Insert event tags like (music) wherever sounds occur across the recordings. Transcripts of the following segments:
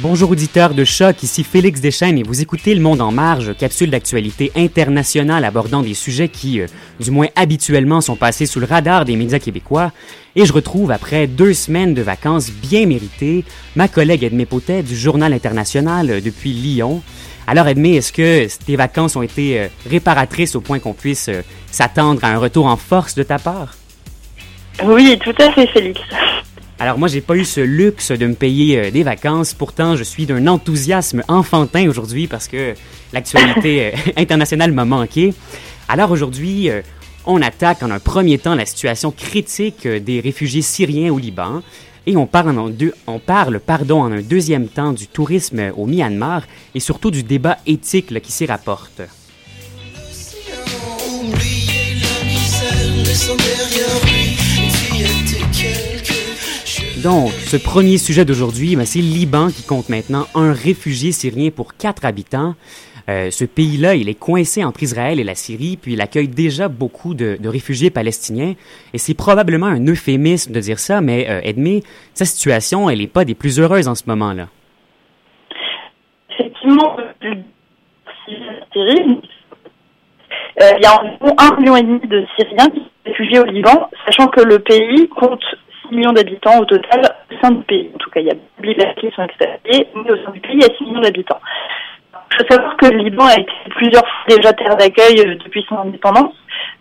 Bonjour auditeurs de Choc, ici Félix Deschênes et vous écoutez Le Monde en Marge, capsule d'actualité internationale abordant des sujets qui, euh, du moins habituellement, sont passés sous le radar des médias québécois. Et je retrouve, après deux semaines de vacances bien méritées, ma collègue Edmé Potet du Journal international euh, depuis Lyon. Alors Edmé, est-ce que tes vacances ont été euh, réparatrices au point qu'on puisse s'attendre à un retour en force de ta part? Oui, tout à fait Félix. Alors moi, j'ai pas eu ce luxe de me payer euh, des vacances. Pourtant, je suis d'un enthousiasme enfantin aujourd'hui parce que l'actualité (laughs) euh, internationale m'a manqué. Alors aujourd'hui, euh, on attaque en un premier temps la situation critique des réfugiés syriens au Liban. Et on parle, en deux, on parle pardon, en un deuxième temps du tourisme au Myanmar et surtout du débat éthique qui s'y rapporte. Donc, ce premier sujet d'aujourd'hui, ben, c'est Liban qui compte maintenant un réfugié syrien pour quatre habitants. Euh, ce pays-là, il est coincé entre Israël et la Syrie, puis il accueille déjà beaucoup de, réfugiés palestiniens. Et c'est probablement un euphémisme de dire ça, mais euh, Edmé, sa situation, elle n'est pas des plus heureuses en ce moment-là. Effectivement, euh, il y a environ un million et demi de Syriens qui sont réfugiés au Liban, sachant que le pays compte millions d'habitants au total au sein du pays. En tout cas, il y a des qui sont mais au sein du pays, il y a 6 millions d'habitants. Il faut savoir que le Liban a été plusieurs fois déjà terre d'accueil euh, depuis son indépendance.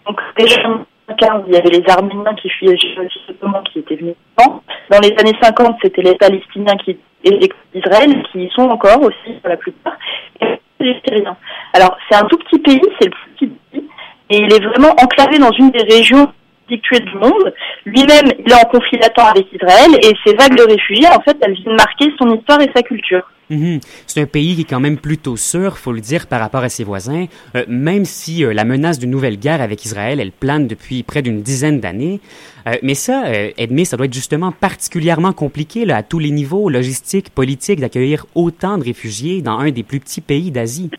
Donc déjà en 1915, il y avait les Arméniens qui fuyaient le qui étaient venus Dans les années 50, c'était les Palestiniens qui étaient d'Israël, qui y sont encore aussi pour la plupart, et les Syriens. Alors c'est un tout petit pays, c'est le plus petit pays, et il est vraiment enclavé dans une des régions du monde. Lui-même, il est en conflit latent avec Israël et ces vagues de réfugiés, en fait, elles viennent marquer son histoire et sa culture. Mhm. C'est un pays qui est quand même plutôt sûr, faut le dire, par rapport à ses voisins, euh, même si euh, la menace d'une nouvelle guerre avec Israël, elle plane depuis près d'une dizaine d'années. Euh, mais ça, Edmé, ça doit être justement particulièrement compliqué à tous les niveaux, logistiques, politiques, d'accueillir autant de réfugiés dans un des plus petits pays d'Asie.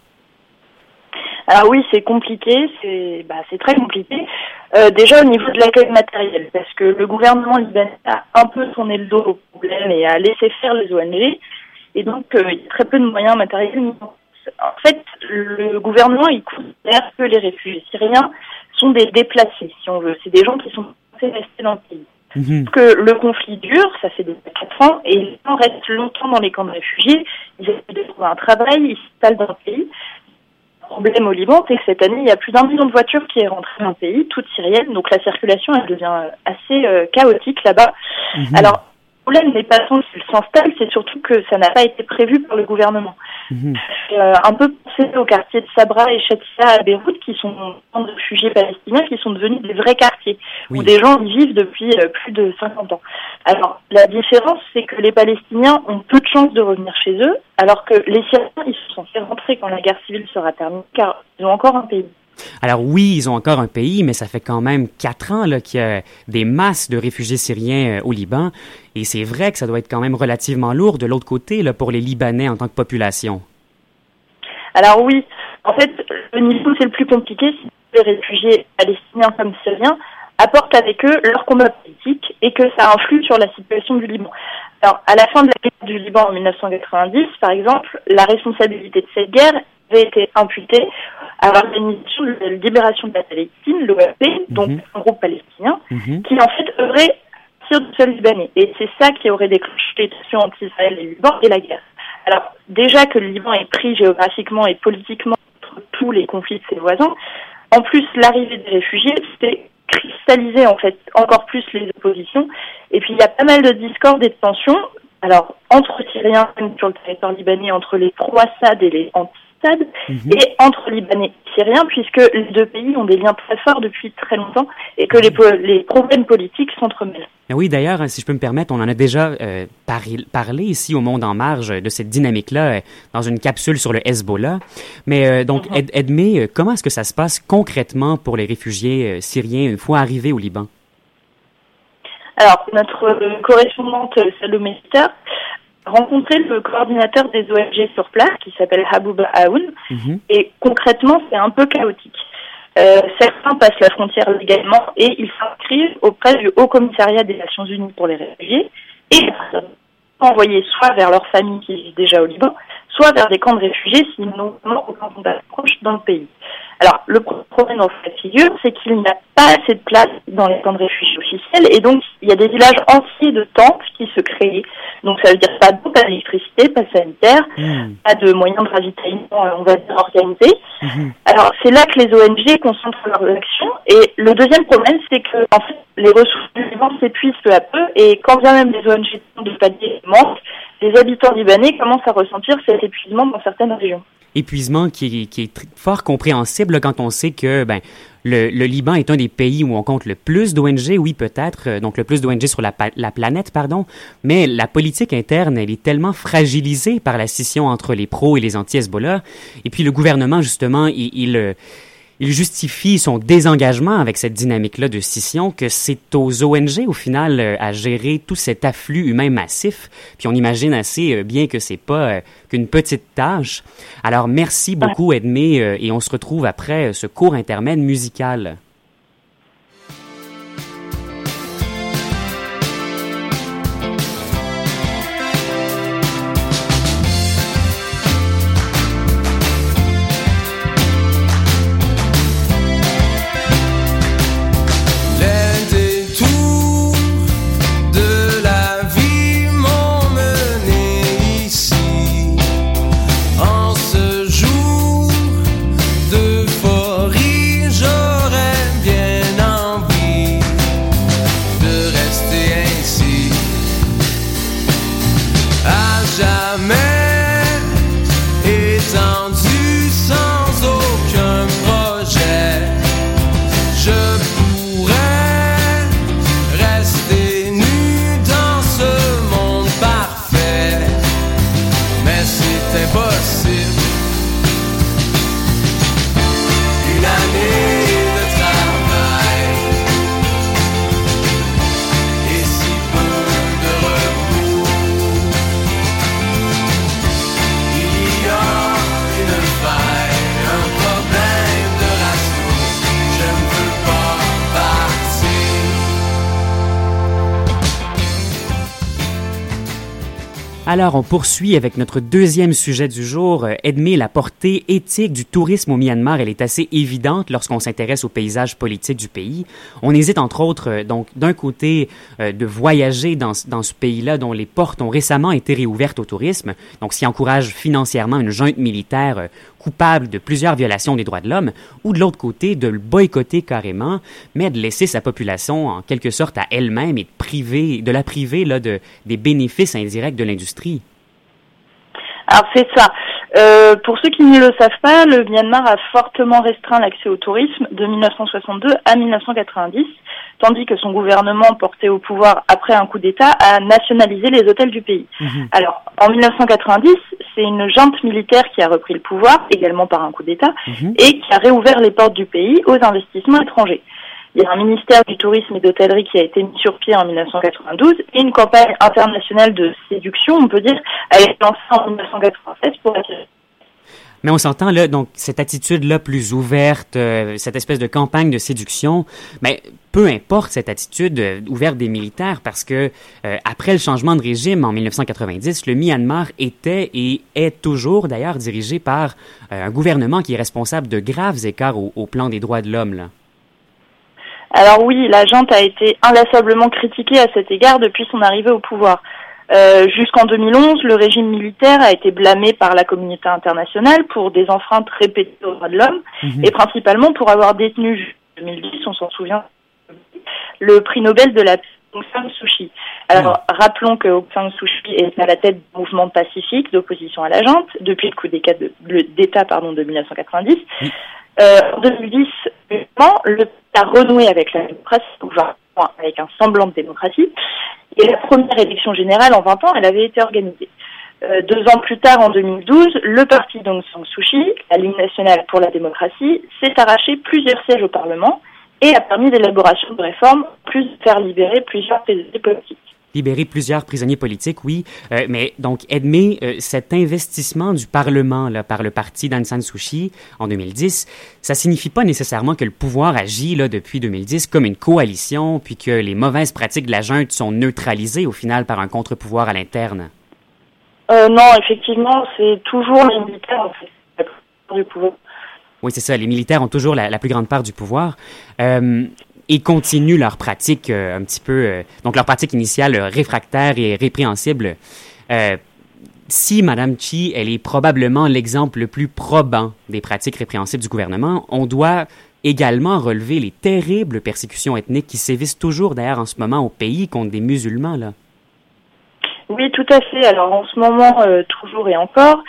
Alors oui, c'est compliqué, c'est bah, très compliqué. Euh, déjà au niveau de l'accueil matériel, parce que le gouvernement libanais a un peu tourné le dos au problème et a laissé faire les ONG, et donc euh, il y a très peu de moyens matériels. En fait, le gouvernement il considère que les réfugiés syriens sont des déplacés, si on veut. C'est des gens qui sont censés rester dans le pays. Mhm. Que le conflit dure, ça fait déjà 4 ans, et les gens restent longtemps dans les camps de réfugiés, ils essaient de trouver un travail, ils s'installent dans le pays, problème au Liban, c'est que cette année, il y a plus d'un million de voitures qui est rentré dans le pays, toutes syriennes, donc la circulation, elle devient assez euh, chaotique là-bas. Mhm. Alors, problème n'est pas tant qu'il s'installe, c'est surtout que ça n'a pas été prévu par le gouvernement. Mhm. Euh, un peu pensé au quartier de Sabra et Shatia à Beyrouth, qui sont des réfugiés palestiniens, qui sont devenus des vrais quartiers, où des gens y vivent depuis euh, plus de 50 ans. Alors, la différence, c'est que les Palestiniens ont peu de chances de revenir chez eux, alors que les Syriens, ils sont censés rentrer quand la guerre civile sera terminée, car ils ont encore un pays. Alors oui, ils ont encore un pays, mais ça fait quand même quatre ans qu'il y a des masses de réfugiés syriens euh, au Liban. Et c'est vrai que ça doit être quand même relativement lourd de l'autre côté là, pour les Libanais en tant que population. Alors oui, en fait, le niveau c'est le plus compliqué, les réfugiés palestiniens comme syriens apportent avec eux leur combat politique et que ça influe sur la situation du Liban. Alors, à la fin de la guerre du Liban en 1990, par exemple, la responsabilité de cette guerre avait été imputée à l'organisation de la libération de la Palestine, l'OAP, donc mhm. un groupe palestinien, mhm. qui en fait œuvrait sur du sol libanais. Et c'est ça qui aurait déclenché les tensions entre Israël et le Liban et la guerre. Alors, déjà que le Liban est pris géographiquement et politiquement entre tous les conflits de ses voisins, en plus, l'arrivée des réfugiés, c'était cristalliser en fait encore plus les oppositions. Et puis il y a pas mal de discordes et de tensions. Alors entre Syriens sur le territoire libanais, entre les pro-Assad et les mhm. et entre Libanais et Syriens, puisque les deux pays ont des liens très forts depuis très longtemps et que les, les problèmes politiques s'entremêlent. Oui, d'ailleurs, si je peux me permettre, on en a déjà euh, parlé ici au Monde en Marge de cette dynamique-là euh, dans une capsule sur le Hezbollah. Mais euh, donc, mhm. Edmé, comment est-ce que ça se passe concrètement pour les réfugiés syriens une fois arrivés au Liban? Alors, notre correspondante Salomé a rencontré le coordinateur des ONG sur place qui s'appelle Habouba Aoun. Mhm. Et concrètement, c'est un peu chaotique. Euh, certains passent la frontière légalement et ils s'inscrivent auprès du Haut Commissariat des Nations Unies pour les réfugiés et sont envoyés soit vers leur famille qui vit déjà au Liban, soit vers des camps de réfugiés s'ils n'ont aucun contact proche dans le pays. Alors, le problème dans cette figure, c'est qu'il n'y a pas assez de place dans les camps de réfugiés officiels et donc il y a des villages entiers de tentes qui se créent. Donc ça veut dire pas d'eau, pas d'électricité, pas sanitaire, hmm. pas de moyens de ravitaillement, on va dire, organisés. Hmm. Alors c'est là que les ONG concentrent leurs actions. Et le deuxième problème, c'est que en fait, les ressources du Liban s'épuisent peu à peu et quand bien même les ONG de palier manquent, les habitants libanais commencent à ressentir cet épuisement dans certaines régions. Épuisement qui est, qui est fort compréhensible quand on sait que ben, le, le, Liban est un des pays où on compte le plus d'ONG, oui peut-être, euh, donc le plus d'ONG sur la, la, planète, pardon, mais la politique interne, elle est tellement fragilisée par la scission entre les pros et les anti-Hezbollah, et puis le gouvernement, justement, il, il euh, il justifie son désengagement avec cette dynamique-là de scission que c'est aux ONG, au final, euh, à gérer tout cet afflux humain massif. Puis on imagine assez euh, bien que c'est pas euh, qu'une petite tâche. Alors merci beaucoup, Edmé, et on se retrouve après ce court intermède musical. Alors, on poursuit avec notre deuxième sujet du jour. Euh, Edmé, la portée éthique du tourisme au Myanmar, elle est assez évidente lorsqu'on s'intéresse au paysage politique du pays. On hésite, entre autres, euh, donc, d'un côté, euh, de voyager dans, ce pays-là dont les portes ont récemment été réouvertes au tourisme, donc ce encourage financièrement une junte militaire coupable de plusieurs violations des droits de l'homme, ou de l'autre côté, de le boycotter carrément, mais de laisser sa population en quelque sorte à elle-même et de, priver, de la priver là, de, des bénéfices indirects de l'industrie? Alors c'est ça. Euh, pour ceux qui ne le savent pas, le Myanmar a fortement restreint l'accès au tourisme de 1962 à 1990, tandis que son gouvernement, porté au pouvoir après un coup d'État, a nationalisé les hôtels du pays. Mhm. Alors, en 1990, c'est une junte militaire qui a repris le pouvoir, également par un coup d'État, mhm. et qui a réouvert les portes du pays aux investissements étrangers. Il y a un ministère du tourisme et d'hôtellerie qui a été mis sur pied en 1992 et une campagne internationale de séduction, on peut dire, a été lancée en 1996 pour attirer mais on s'entend là, donc cette attitude-là plus ouverte, euh, cette espèce de campagne de séduction, mais peu importe cette attitude euh, ouverte des militaires, parce que euh, après le changement de régime en 1990, le Myanmar était et est toujours d'ailleurs dirigé par un gouvernement qui est responsable de graves écarts au, au plan des droits de l'homme. Alors oui, la junte a été inlassablement critiquée à cet égard depuis son arrivée au pouvoir. Euh, jusqu'en 2011, le régime militaire a été blâmé par la communauté internationale pour des enfreintes répétées aux droits de l'homme mhm. et principalement pour avoir détenu, en 2010, on s'en souvient, le prix Nobel de la paix Aung San Suu Kyi. Alors, rappelons que Aung San Suu Kyi est à la tête du mouvement pacifique d'opposition à la junte depuis le coup d'État pardon, de 1990. Euh, en 2010, le a renoué avec la démocratie, avec un semblant de démocratie. Et la première élection générale en 20 ans, elle avait été organisée. Euh, deux ans plus tard, en 2012, le parti d'Aung San Suu Kyi, la Ligue nationale pour la démocratie, s'est arraché plusieurs sièges au Parlement et a permis l'élaboration de réformes, plus de faire libérer plusieurs prisonniers politiques libérer plusieurs prisonniers politiques, oui. Euh, mais donc, Edmé, euh, cet investissement du Parlement là, par le parti d'Aung San Suu Kyi en 2010, ça signifie pas nécessairement que le pouvoir agit là, depuis 2010 comme une coalition, puis que les mauvaises pratiques de la junte sont neutralisées au final par un contre-pouvoir à l'interne? euh, Non, effectivement, c'est toujours les militaires en fait, du pouvoir. Oui, c'est ça. Les militaires ont toujours la, plus grande part du pouvoir. Euh, et continuent leur pratique euh, un petit peu, euh, donc leur pratique initiale réfractaire et répréhensible. si Madame Chi, elle est probablement l'exemple le plus probant des pratiques répréhensibles du gouvernement, on doit également relever les terribles persécutions ethniques qui sévissent toujours d'ailleurs en ce moment au pays contre des musulmans là. Oui, tout à fait. Alors en ce moment, euh, toujours et encore, euh,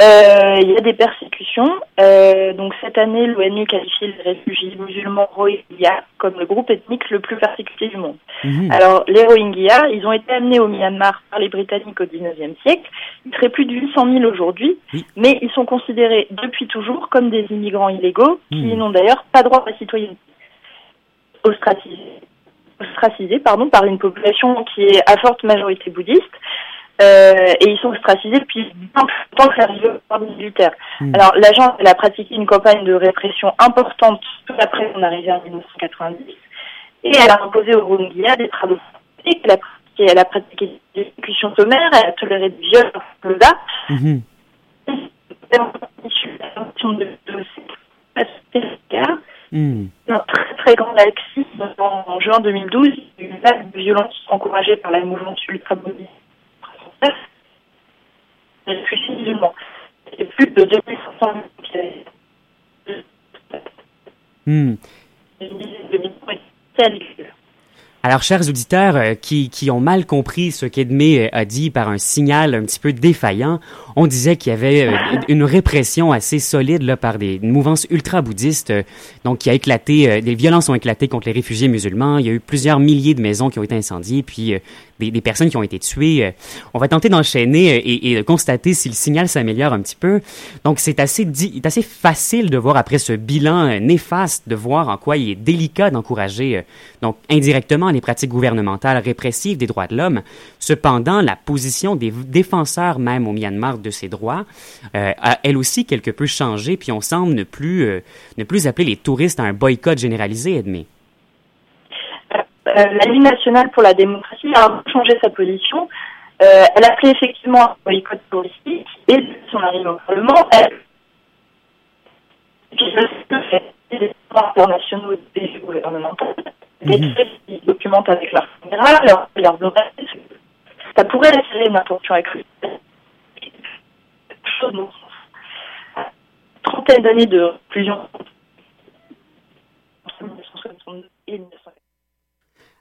il y a des persécutions. Euh, donc cette année, l'ONU qualifie les réfugiés musulmans Rohingyas comme le groupe ethnique le plus persécuté du monde. Mhm. Alors les Rohingyas, ils ont été amenés au Myanmar par les Britanniques au XIXe siècle. Ils seraient plus de 800 000 aujourd'hui, mais ils sont considérés depuis toujours comme des immigrants illégaux qui mhm. n'ont d'ailleurs pas droit à la citoyenneté. Ostracisés ostracisés pardon, par une population qui est à forte majorité bouddhiste. Euh, et ils sont ostracisés depuis longtemps que l'arrivée au militaire. Hmm. Alors l'agence elle a pratiqué une campagne de répression importante tout après son arrivée en 1990 et elle a imposé au Rohingya des travaux elle a pratiqué, elle a pratiqué des exécutions sommaires, elle a toléré des viols soldats. Mm -hmm. Hmm. Un très très grand laxisme en, juin 2012, une vague de violence encouragée par la mouvement ultra-bondiste française, les réfugiés musulmans. C'est plus de 2500 qui hmm. Alors, chers auditeurs euh, qui, qui, ont mal compris ce qu'Edmé euh, a dit par un signal un petit peu défaillant, on disait qu'il y avait euh, une répression assez solide là, par des mouvances ultra-bouddhistes, donc qui a éclaté, des violences ont éclaté contre les réfugiés musulmans. Il y a eu plusieurs milliers de maisons qui ont été incendiées, puis des, personnes qui ont été tuées. On va tenter d'enchaîner et, et, constater si le signal s'améliore un petit peu. Donc c'est assez, assez facile de voir après ce bilan néfaste, de voir en quoi il est délicat d'encourager donc indirectement les pratiques gouvernementales répressives des droits de l'homme. Cependant, la position des défenseurs même au Myanmar de ses droits euh, a elle aussi quelque peu changé, puis on semble ne plus, euh, ne plus appeler les touristes à un boycott généralisé, Edmé. Euh, la Ligue nationale pour la démocratie a changé sa position. elle a appelé effectivement un boycott touristique et depuis son arrivée au Parlement, elle internationaux des gouvernementaux, des mhm. qui documentent avec leur caméra, leur, leur ça pourrait attirer une attention accrue trentaine d'années de réclusion.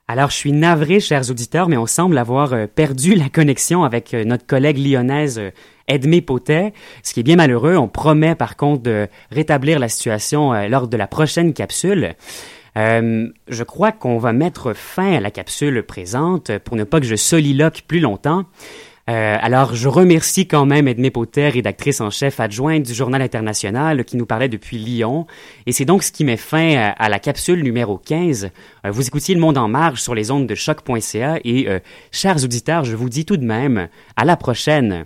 Alors, je suis navré, chers auditeurs, mais on semble avoir euh, perdu la connexion avec euh, notre collègue lyonnaise euh, Edmé Potet, ce qui est bien malheureux. On promet par contre de rétablir la situation lors de la prochaine capsule. Je crois qu'on va mettre fin à la capsule présente pour ne pas que je soliloque plus longtemps. Euh, alors, je remercie quand même Edmé Potter, rédactrice en chef adjointe du Journal international, qui nous parlait depuis Lyon. Et c'est donc ce qui met fin à, à la capsule numéro 15. Euh, vous écoutiez Le Monde en marge sur les ondes de choc.ca et, euh, chers auditeurs, je vous dis tout de même, à la prochaine.